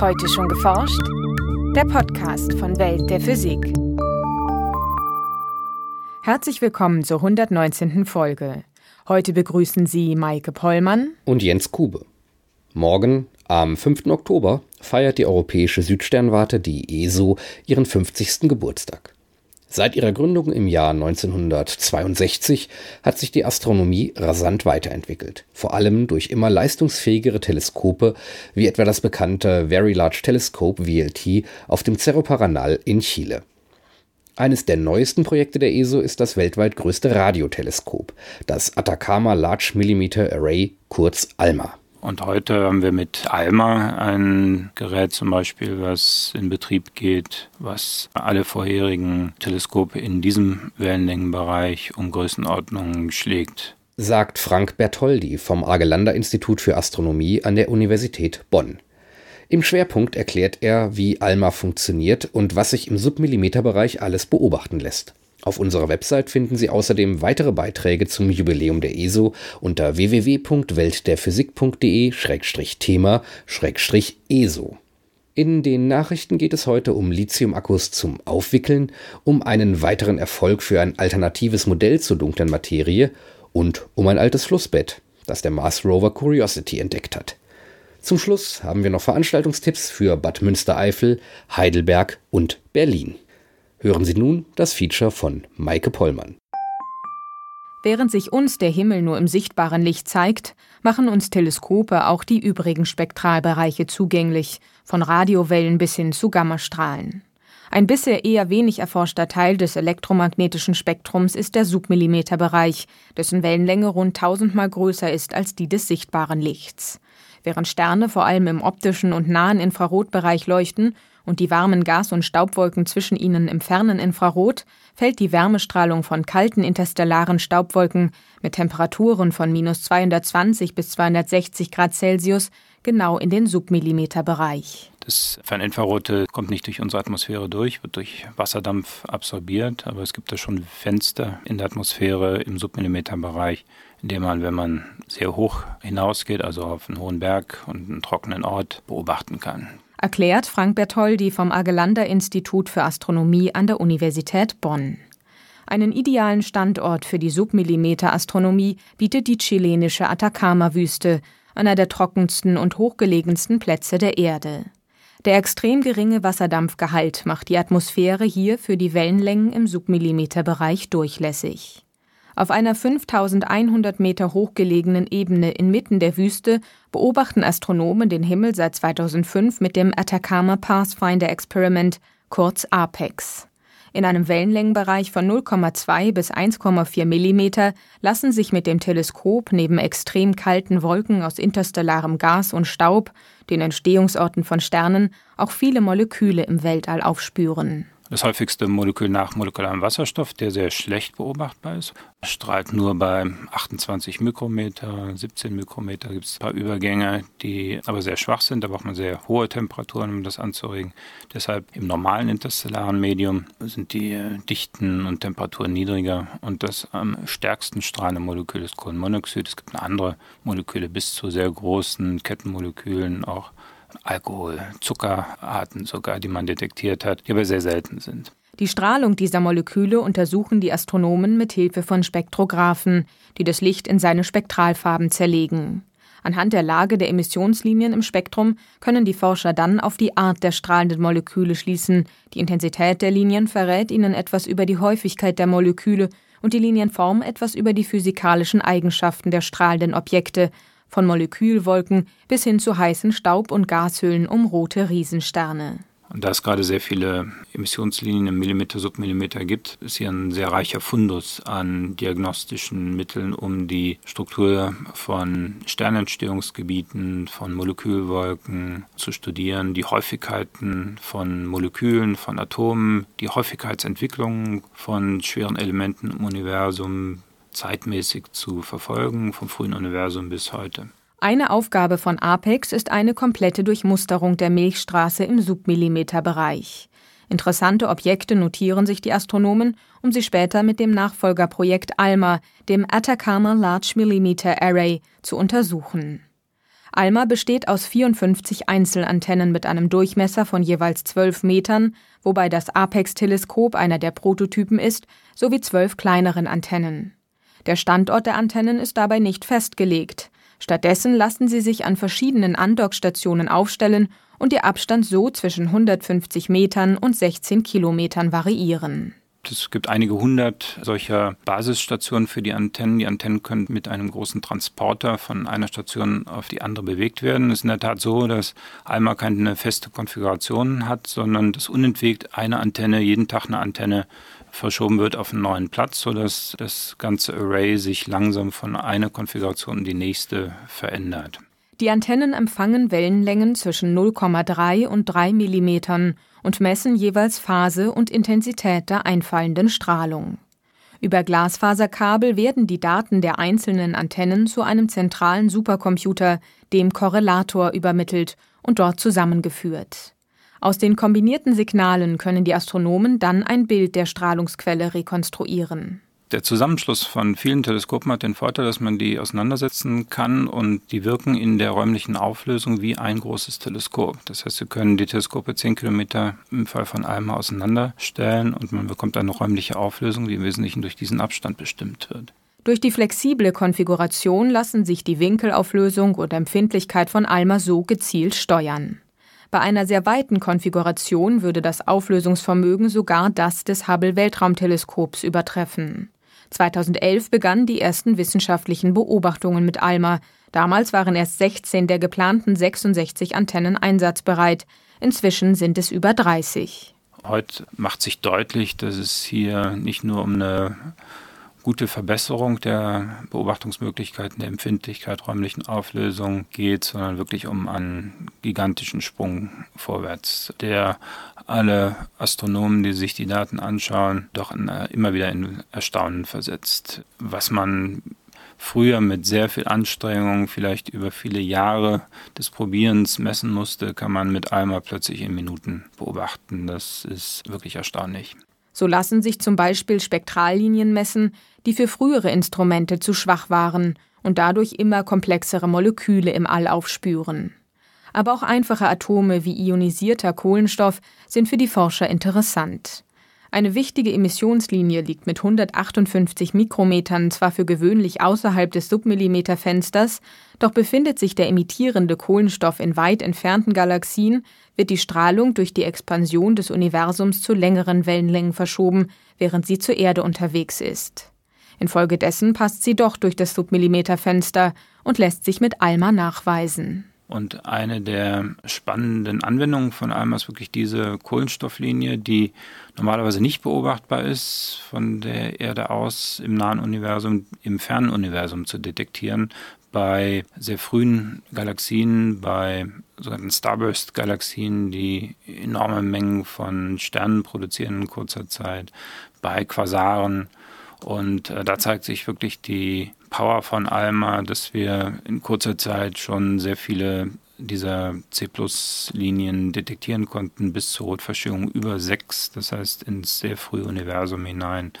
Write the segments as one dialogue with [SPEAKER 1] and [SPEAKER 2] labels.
[SPEAKER 1] Heute schon geforscht? Der Podcast von Welt der Physik. Herzlich willkommen zur 119. Folge. Heute begrüßen Sie Maike Pollmann
[SPEAKER 2] und Jens Kube. Morgen, am 5. Oktober, feiert die Europäische Südsternwarte, die ESO, ihren 50. Geburtstag. Seit ihrer Gründung im Jahr 1962 hat sich die Astronomie rasant weiterentwickelt, vor allem durch immer leistungsfähigere Teleskope wie etwa das bekannte Very Large Telescope VLT auf dem Cerro Paranal in Chile. Eines der neuesten Projekte der ESO ist das weltweit größte Radioteleskop, das Atacama Large Millimeter Array, kurz ALMA.
[SPEAKER 3] Und heute haben wir mit ALMA ein Gerät zum Beispiel, was in Betrieb geht, was alle vorherigen Teleskope in diesem Wellenlängenbereich um Größenordnungen schlägt.
[SPEAKER 2] Sagt Frank Bertoldi vom Argelander Institut für Astronomie an der Universität Bonn. Im Schwerpunkt erklärt er, wie ALMA funktioniert und was sich im Submillimeterbereich alles beobachten lässt. Auf unserer Website finden Sie außerdem weitere Beiträge zum Jubiläum der ESO unter www.weltderphysik.de-thema-ESO. In den Nachrichten geht es heute um Lithium-Akkus zum Aufwickeln, um einen weiteren Erfolg für ein alternatives Modell zur dunklen Materie und um ein altes Flussbett, das der Mars Rover Curiosity entdeckt hat. Zum Schluss haben wir noch Veranstaltungstipps für Bad Münstereifel, Heidelberg und Berlin. Hören Sie nun das Feature von Maike Pollmann.
[SPEAKER 1] Während sich uns der Himmel nur im sichtbaren Licht zeigt, machen uns Teleskope auch die übrigen Spektralbereiche zugänglich, von Radiowellen bis hin zu Gammastrahlen. Ein bisher eher wenig erforschter Teil des elektromagnetischen Spektrums ist der Submillimeterbereich, dessen Wellenlänge rund tausendmal größer ist als die des sichtbaren Lichts. Während Sterne vor allem im optischen und nahen Infrarotbereich leuchten, und die warmen Gas- und Staubwolken zwischen ihnen im fernen Infrarot, fällt die Wärmestrahlung von kalten interstellaren Staubwolken mit Temperaturen von minus 220 bis 260 Grad Celsius genau in den Submillimeterbereich.
[SPEAKER 3] Das Ferninfrarote kommt nicht durch unsere Atmosphäre durch, wird durch Wasserdampf absorbiert, aber es gibt da schon Fenster in der Atmosphäre im Submillimeterbereich, in dem man, wenn man sehr hoch hinausgeht, also auf einen hohen Berg und einen trockenen Ort, beobachten kann
[SPEAKER 1] erklärt Frank Bertoldi vom Argelander Institut für Astronomie an der Universität Bonn. Einen idealen Standort für die Submillimeter-Astronomie bietet die chilenische Atacama-Wüste, einer der trockensten und hochgelegensten Plätze der Erde. Der extrem geringe Wasserdampfgehalt macht die Atmosphäre hier für die Wellenlängen im Submillimeterbereich durchlässig. Auf einer 5100 Meter hochgelegenen Ebene inmitten der Wüste beobachten Astronomen den Himmel seit 2005 mit dem Atacama Pathfinder Experiment, kurz APEX. In einem Wellenlängenbereich von 0,2 bis 1,4 Millimeter lassen sich mit dem Teleskop neben extrem kalten Wolken aus interstellarem Gas und Staub, den Entstehungsorten von Sternen, auch viele Moleküle im Weltall aufspüren.
[SPEAKER 3] Das häufigste Molekül nach molekularen Wasserstoff, der sehr schlecht beobachtbar ist, strahlt nur bei 28 Mikrometer, 17 Mikrometer gibt es ein paar Übergänge, die aber sehr schwach sind. Da braucht man sehr hohe Temperaturen, um das anzuregen. Deshalb im normalen interstellaren Medium sind die Dichten und Temperaturen niedriger und das am stärksten strahlende Molekül ist Kohlenmonoxid. Es gibt andere Moleküle bis zu sehr großen Kettenmolekülen auch Alkohol, Zuckerarten sogar, die man detektiert hat, die aber sehr selten sind.
[SPEAKER 1] Die Strahlung dieser Moleküle untersuchen die Astronomen mit Hilfe von Spektrographen, die das Licht in seine Spektralfarben zerlegen. Anhand der Lage der Emissionslinien im Spektrum können die Forscher dann auf die Art der strahlenden Moleküle schließen. Die Intensität der Linien verrät ihnen etwas über die Häufigkeit der Moleküle und die Linienform etwas über die physikalischen Eigenschaften der strahlenden Objekte, von Molekülwolken bis hin zu heißen Staub- und Gashöhlen um rote Riesensterne.
[SPEAKER 3] Und da es gerade sehr viele Emissionslinien im Millimeter, Submillimeter gibt, ist hier ein sehr reicher Fundus an diagnostischen Mitteln, um die Struktur von Sternentstehungsgebieten, von Molekülwolken zu studieren, die Häufigkeiten von Molekülen, von Atomen, die Häufigkeitsentwicklung von schweren Elementen im Universum, zeitmäßig zu verfolgen, vom frühen Universum bis heute.
[SPEAKER 1] Eine Aufgabe von APEX ist eine komplette Durchmusterung der Milchstraße im Submillimeterbereich. Interessante Objekte notieren sich die Astronomen, um sie später mit dem Nachfolgerprojekt ALMA, dem Atacama Large Millimeter Array, zu untersuchen. ALMA besteht aus 54 Einzelantennen mit einem Durchmesser von jeweils 12 Metern, wobei das Apex-Teleskop einer der Prototypen ist, sowie zwölf kleineren Antennen. Der Standort der Antennen ist dabei nicht festgelegt. Stattdessen lassen sie sich an verschiedenen Andockstationen aufstellen und ihr Abstand so zwischen 150 Metern und 16 Kilometern variieren.
[SPEAKER 3] Es gibt einige hundert solcher Basisstationen für die Antennen. Die Antennen können mit einem großen Transporter von einer Station auf die andere bewegt werden. Es ist in der Tat so, dass Alma keine feste Konfiguration hat, sondern dass unentwegt eine Antenne, jeden Tag eine Antenne verschoben wird auf einen neuen Platz, sodass das ganze Array sich langsam von einer Konfiguration in die nächste verändert.
[SPEAKER 1] Die Antennen empfangen Wellenlängen zwischen 0,3 und 3 Millimetern und messen jeweils Phase und Intensität der einfallenden Strahlung. Über Glasfaserkabel werden die Daten der einzelnen Antennen zu einem zentralen Supercomputer, dem Korrelator, übermittelt und dort zusammengeführt. Aus den kombinierten Signalen können die Astronomen dann ein Bild der Strahlungsquelle rekonstruieren.
[SPEAKER 3] Der Zusammenschluss von vielen Teleskopen hat den Vorteil, dass man die auseinandersetzen kann und die wirken in der räumlichen Auflösung wie ein großes Teleskop. Das heißt, Sie können die Teleskope 10 Kilometer im Fall von einem auseinanderstellen und man bekommt eine räumliche Auflösung, die im Wesentlichen durch diesen Abstand bestimmt wird.
[SPEAKER 1] Durch die flexible Konfiguration lassen sich die Winkelauflösung und Empfindlichkeit von ALMA so gezielt steuern. Bei einer sehr weiten Konfiguration würde das Auflösungsvermögen sogar das des Hubble Weltraumteleskops übertreffen. 2011 begannen die ersten wissenschaftlichen Beobachtungen mit ALMA. Damals waren erst 16 der geplanten 66 Antennen einsatzbereit. Inzwischen sind es über 30.
[SPEAKER 3] Heute macht sich deutlich, dass es hier nicht nur um eine gute Verbesserung der Beobachtungsmöglichkeiten, der Empfindlichkeit, räumlichen Auflösung geht, sondern wirklich um einen gigantischen Sprung vorwärts, der alle Astronomen, die sich die Daten anschauen, doch in, immer wieder in Erstaunen versetzt. Was man früher mit sehr viel Anstrengung, vielleicht über viele Jahre des Probierens messen musste, kann man mit einmal plötzlich in Minuten beobachten. Das ist wirklich erstaunlich.
[SPEAKER 1] So lassen sich zum Beispiel Spektrallinien messen, die für frühere Instrumente zu schwach waren und dadurch immer komplexere Moleküle im All aufspüren. Aber auch einfache Atome wie ionisierter Kohlenstoff sind für die Forscher interessant. Eine wichtige Emissionslinie liegt mit 158 Mikrometern zwar für gewöhnlich außerhalb des Submillimeterfensters, doch befindet sich der emittierende Kohlenstoff in weit entfernten Galaxien, wird die Strahlung durch die Expansion des Universums zu längeren Wellenlängen verschoben, während sie zur Erde unterwegs ist. Infolgedessen passt sie doch durch das Submillimeterfenster und lässt sich mit ALMA nachweisen.
[SPEAKER 3] Und eine der spannenden Anwendungen von ALMA ist wirklich diese Kohlenstofflinie, die normalerweise nicht beobachtbar ist, von der Erde aus im nahen Universum, im fernen Universum zu detektieren. Bei sehr frühen Galaxien, bei sogenannten Starburst-Galaxien, die enorme Mengen von Sternen produzieren in kurzer Zeit, bei Quasaren. Und äh, da zeigt sich wirklich die Power von Alma, dass wir in kurzer Zeit schon sehr viele dieser C-Plus-Linien detektieren konnten, bis zur Rotverschiebung über sechs, das heißt ins sehr frühe Universum hinein,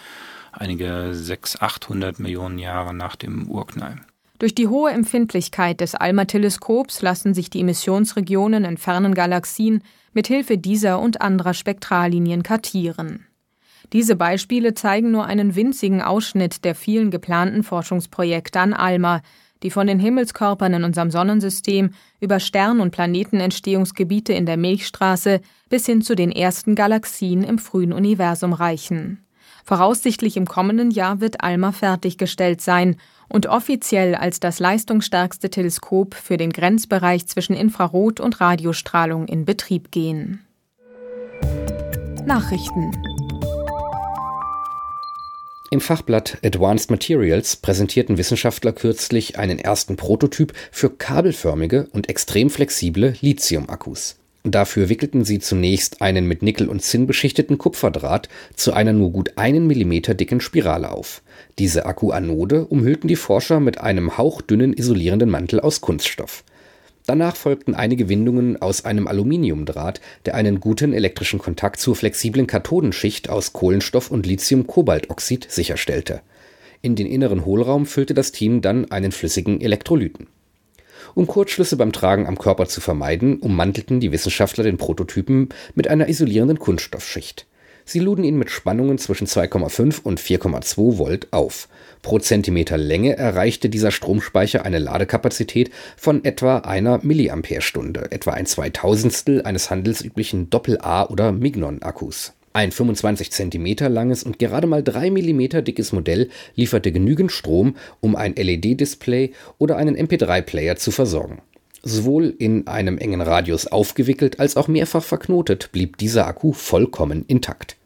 [SPEAKER 3] einige 600, 800 Millionen Jahre nach dem Urknall.
[SPEAKER 1] Durch die hohe Empfindlichkeit des ALMA-Teleskops lassen sich die Emissionsregionen in fernen Galaxien mit Hilfe dieser und anderer Spektrallinien kartieren. Diese Beispiele zeigen nur einen winzigen Ausschnitt der vielen geplanten Forschungsprojekte an ALMA, die von den Himmelskörpern in unserem Sonnensystem über Stern- und Planetenentstehungsgebiete in der Milchstraße bis hin zu den ersten Galaxien im frühen Universum reichen. Voraussichtlich im kommenden Jahr wird ALMA fertiggestellt sein und offiziell als das leistungsstärkste Teleskop für den Grenzbereich zwischen Infrarot- und Radiostrahlung in Betrieb gehen. Nachrichten
[SPEAKER 2] im Fachblatt Advanced Materials präsentierten Wissenschaftler kürzlich einen ersten Prototyp für kabelförmige und extrem flexible Lithium-Akkus. Dafür wickelten sie zunächst einen mit Nickel und Zinn beschichteten Kupferdraht zu einer nur gut einen Millimeter dicken Spirale auf. Diese Akkuanode umhüllten die Forscher mit einem hauchdünnen isolierenden Mantel aus Kunststoff. Danach folgten einige Windungen aus einem Aluminiumdraht, der einen guten elektrischen Kontakt zur flexiblen Kathodenschicht aus Kohlenstoff und Lithium-Kobaltoxid sicherstellte. In den inneren Hohlraum füllte das Team dann einen flüssigen Elektrolyten. Um Kurzschlüsse beim Tragen am Körper zu vermeiden, ummantelten die Wissenschaftler den Prototypen mit einer isolierenden Kunststoffschicht. Sie luden ihn mit Spannungen zwischen 2,5 und 4,2 Volt auf. Pro Zentimeter Länge erreichte dieser Stromspeicher eine Ladekapazität von etwa einer Milliampere-Stunde, etwa ein Zweitausendstel eines handelsüblichen Doppel-A- oder Mignon-Akkus. Ein 25 cm langes und gerade mal 3 mm dickes Modell lieferte genügend Strom, um ein LED-Display oder einen MP3-Player zu versorgen. Sowohl in einem engen Radius aufgewickelt als auch mehrfach verknotet blieb dieser Akku vollkommen intakt.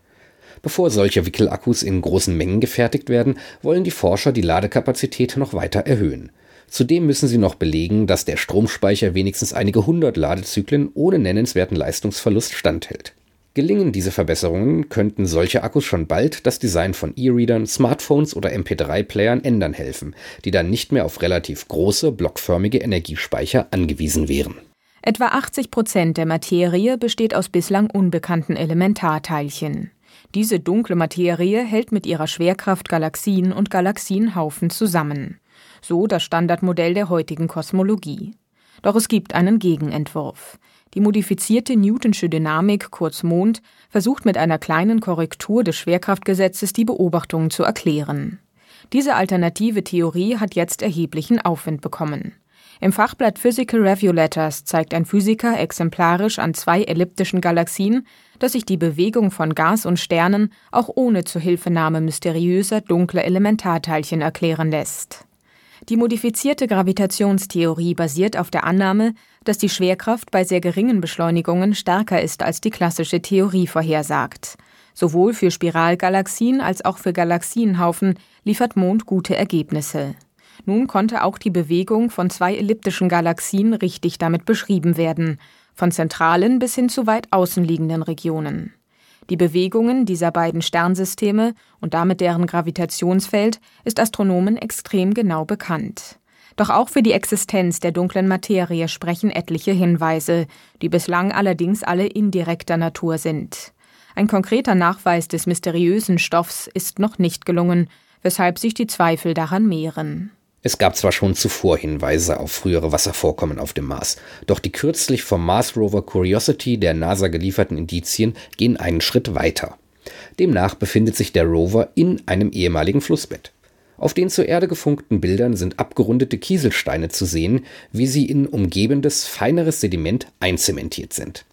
[SPEAKER 2] Bevor solche Wickelakkus in großen Mengen gefertigt werden, wollen die Forscher die Ladekapazität noch weiter erhöhen. Zudem müssen sie noch belegen, dass der Stromspeicher wenigstens einige hundert Ladezyklen ohne nennenswerten Leistungsverlust standhält. Gelingen diese Verbesserungen, könnten solche Akkus schon bald das Design von E-Readern, Smartphones oder MP3-Playern ändern helfen, die dann nicht mehr auf relativ große, blockförmige Energiespeicher angewiesen wären.
[SPEAKER 1] Etwa 80 Prozent der Materie besteht aus bislang unbekannten Elementarteilchen. Diese dunkle Materie hält mit ihrer Schwerkraft Galaxien und Galaxienhaufen zusammen. So das Standardmodell der heutigen Kosmologie. Doch es gibt einen Gegenentwurf. Die modifizierte Newtonsche Dynamik, kurz Mond, versucht mit einer kleinen Korrektur des Schwerkraftgesetzes die Beobachtungen zu erklären. Diese alternative Theorie hat jetzt erheblichen Aufwind bekommen. Im Fachblatt Physical Review Letters zeigt ein Physiker exemplarisch an zwei elliptischen Galaxien, dass sich die Bewegung von Gas und Sternen auch ohne Zuhilfenahme mysteriöser dunkler Elementarteilchen erklären lässt. Die modifizierte Gravitationstheorie basiert auf der Annahme, dass die Schwerkraft bei sehr geringen Beschleunigungen stärker ist als die klassische Theorie vorhersagt. Sowohl für Spiralgalaxien als auch für Galaxienhaufen liefert Mond gute Ergebnisse. Nun konnte auch die Bewegung von zwei elliptischen Galaxien richtig damit beschrieben werden, von zentralen bis hin zu weit außen liegenden Regionen. Die Bewegungen dieser beiden Sternsysteme und damit deren Gravitationsfeld ist Astronomen extrem genau bekannt. Doch auch für die Existenz der dunklen Materie sprechen etliche Hinweise, die bislang allerdings alle indirekter Natur sind. Ein konkreter Nachweis des mysteriösen Stoffs ist noch nicht gelungen, weshalb sich die Zweifel daran mehren.
[SPEAKER 2] Es gab zwar schon zuvor Hinweise auf frühere Wasservorkommen auf dem Mars, doch die kürzlich vom Mars Rover Curiosity der NASA gelieferten Indizien gehen einen Schritt weiter. Demnach befindet sich der Rover in einem ehemaligen Flussbett. Auf den zur Erde gefunkten Bildern sind abgerundete Kieselsteine zu sehen, wie sie in umgebendes, feineres Sediment einzementiert sind.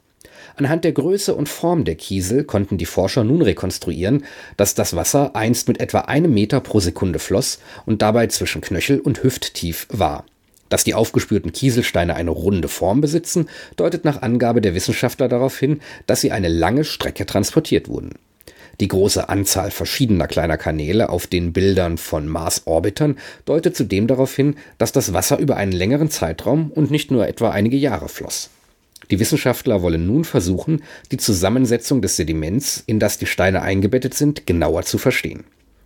[SPEAKER 2] Anhand der Größe und Form der Kiesel konnten die Forscher nun rekonstruieren, dass das Wasser einst mit etwa einem Meter pro Sekunde floss und dabei zwischen Knöchel und Hüfttief war. Dass die aufgespürten Kieselsteine eine runde Form besitzen, deutet nach Angabe der Wissenschaftler darauf hin, dass sie eine lange Strecke transportiert wurden. Die große Anzahl verschiedener kleiner Kanäle auf den Bildern von Mars-Orbitern deutet zudem darauf hin, dass das Wasser über einen längeren Zeitraum und nicht nur etwa einige Jahre floss. Die Wissenschaftler wollen nun versuchen, die Zusammensetzung des Sediments, in das die Steine eingebettet sind, genauer zu verstehen.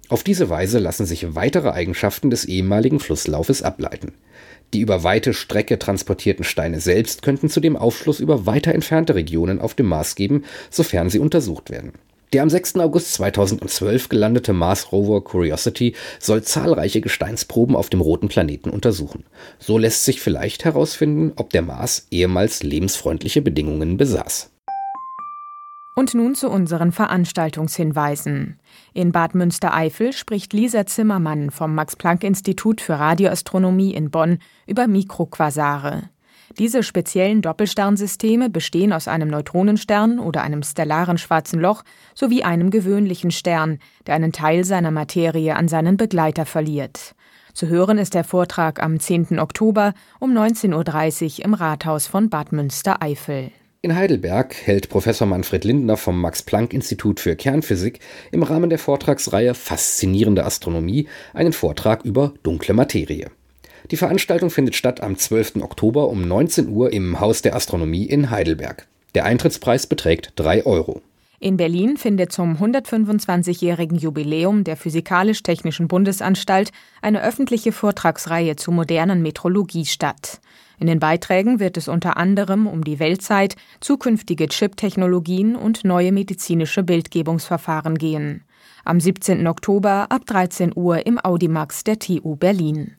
[SPEAKER 2] Auf diese Weise lassen sich weitere Eigenschaften des ehemaligen Flusslaufes ableiten. Die über weite Strecke transportierten Steine selbst könnten zudem Aufschluss über weiter entfernte Regionen auf dem Mars geben, sofern sie untersucht werden. Der am 6. August 2012 gelandete Mars Rover Curiosity soll zahlreiche Gesteinsproben auf dem roten Planeten untersuchen. So lässt sich vielleicht herausfinden, ob der Mars ehemals lebensfreundliche Bedingungen besaß.
[SPEAKER 1] Und nun zu unseren Veranstaltungshinweisen. In Bad Münstereifel spricht Lisa Zimmermann vom Max-Planck-Institut für Radioastronomie in Bonn über Mikroquasare. Diese speziellen Doppelsternsysteme bestehen aus einem Neutronenstern oder einem stellaren schwarzen Loch sowie einem gewöhnlichen Stern, der einen Teil seiner Materie an seinen Begleiter verliert. Zu hören ist der Vortrag am 10. Oktober um 19.30 Uhr im Rathaus von Bad Münstereifel.
[SPEAKER 2] In Heidelberg hält Professor Manfred Lindner vom Max-Planck-Institut für Kernphysik im Rahmen der Vortragsreihe Faszinierende Astronomie einen Vortrag über dunkle Materie. Die Veranstaltung findet statt am 12. Oktober um 19 Uhr im Haus der Astronomie in Heidelberg. Der Eintrittspreis beträgt 3 Euro.
[SPEAKER 1] In Berlin findet zum 125-jährigen Jubiläum der Physikalisch-Technischen Bundesanstalt eine öffentliche Vortragsreihe zur modernen Metrologie statt. In den Beiträgen wird es unter anderem um die Weltzeit, zukünftige Chip-Technologien und neue medizinische Bildgebungsverfahren gehen. Am 17. Oktober ab 13 Uhr im Audimax der TU Berlin.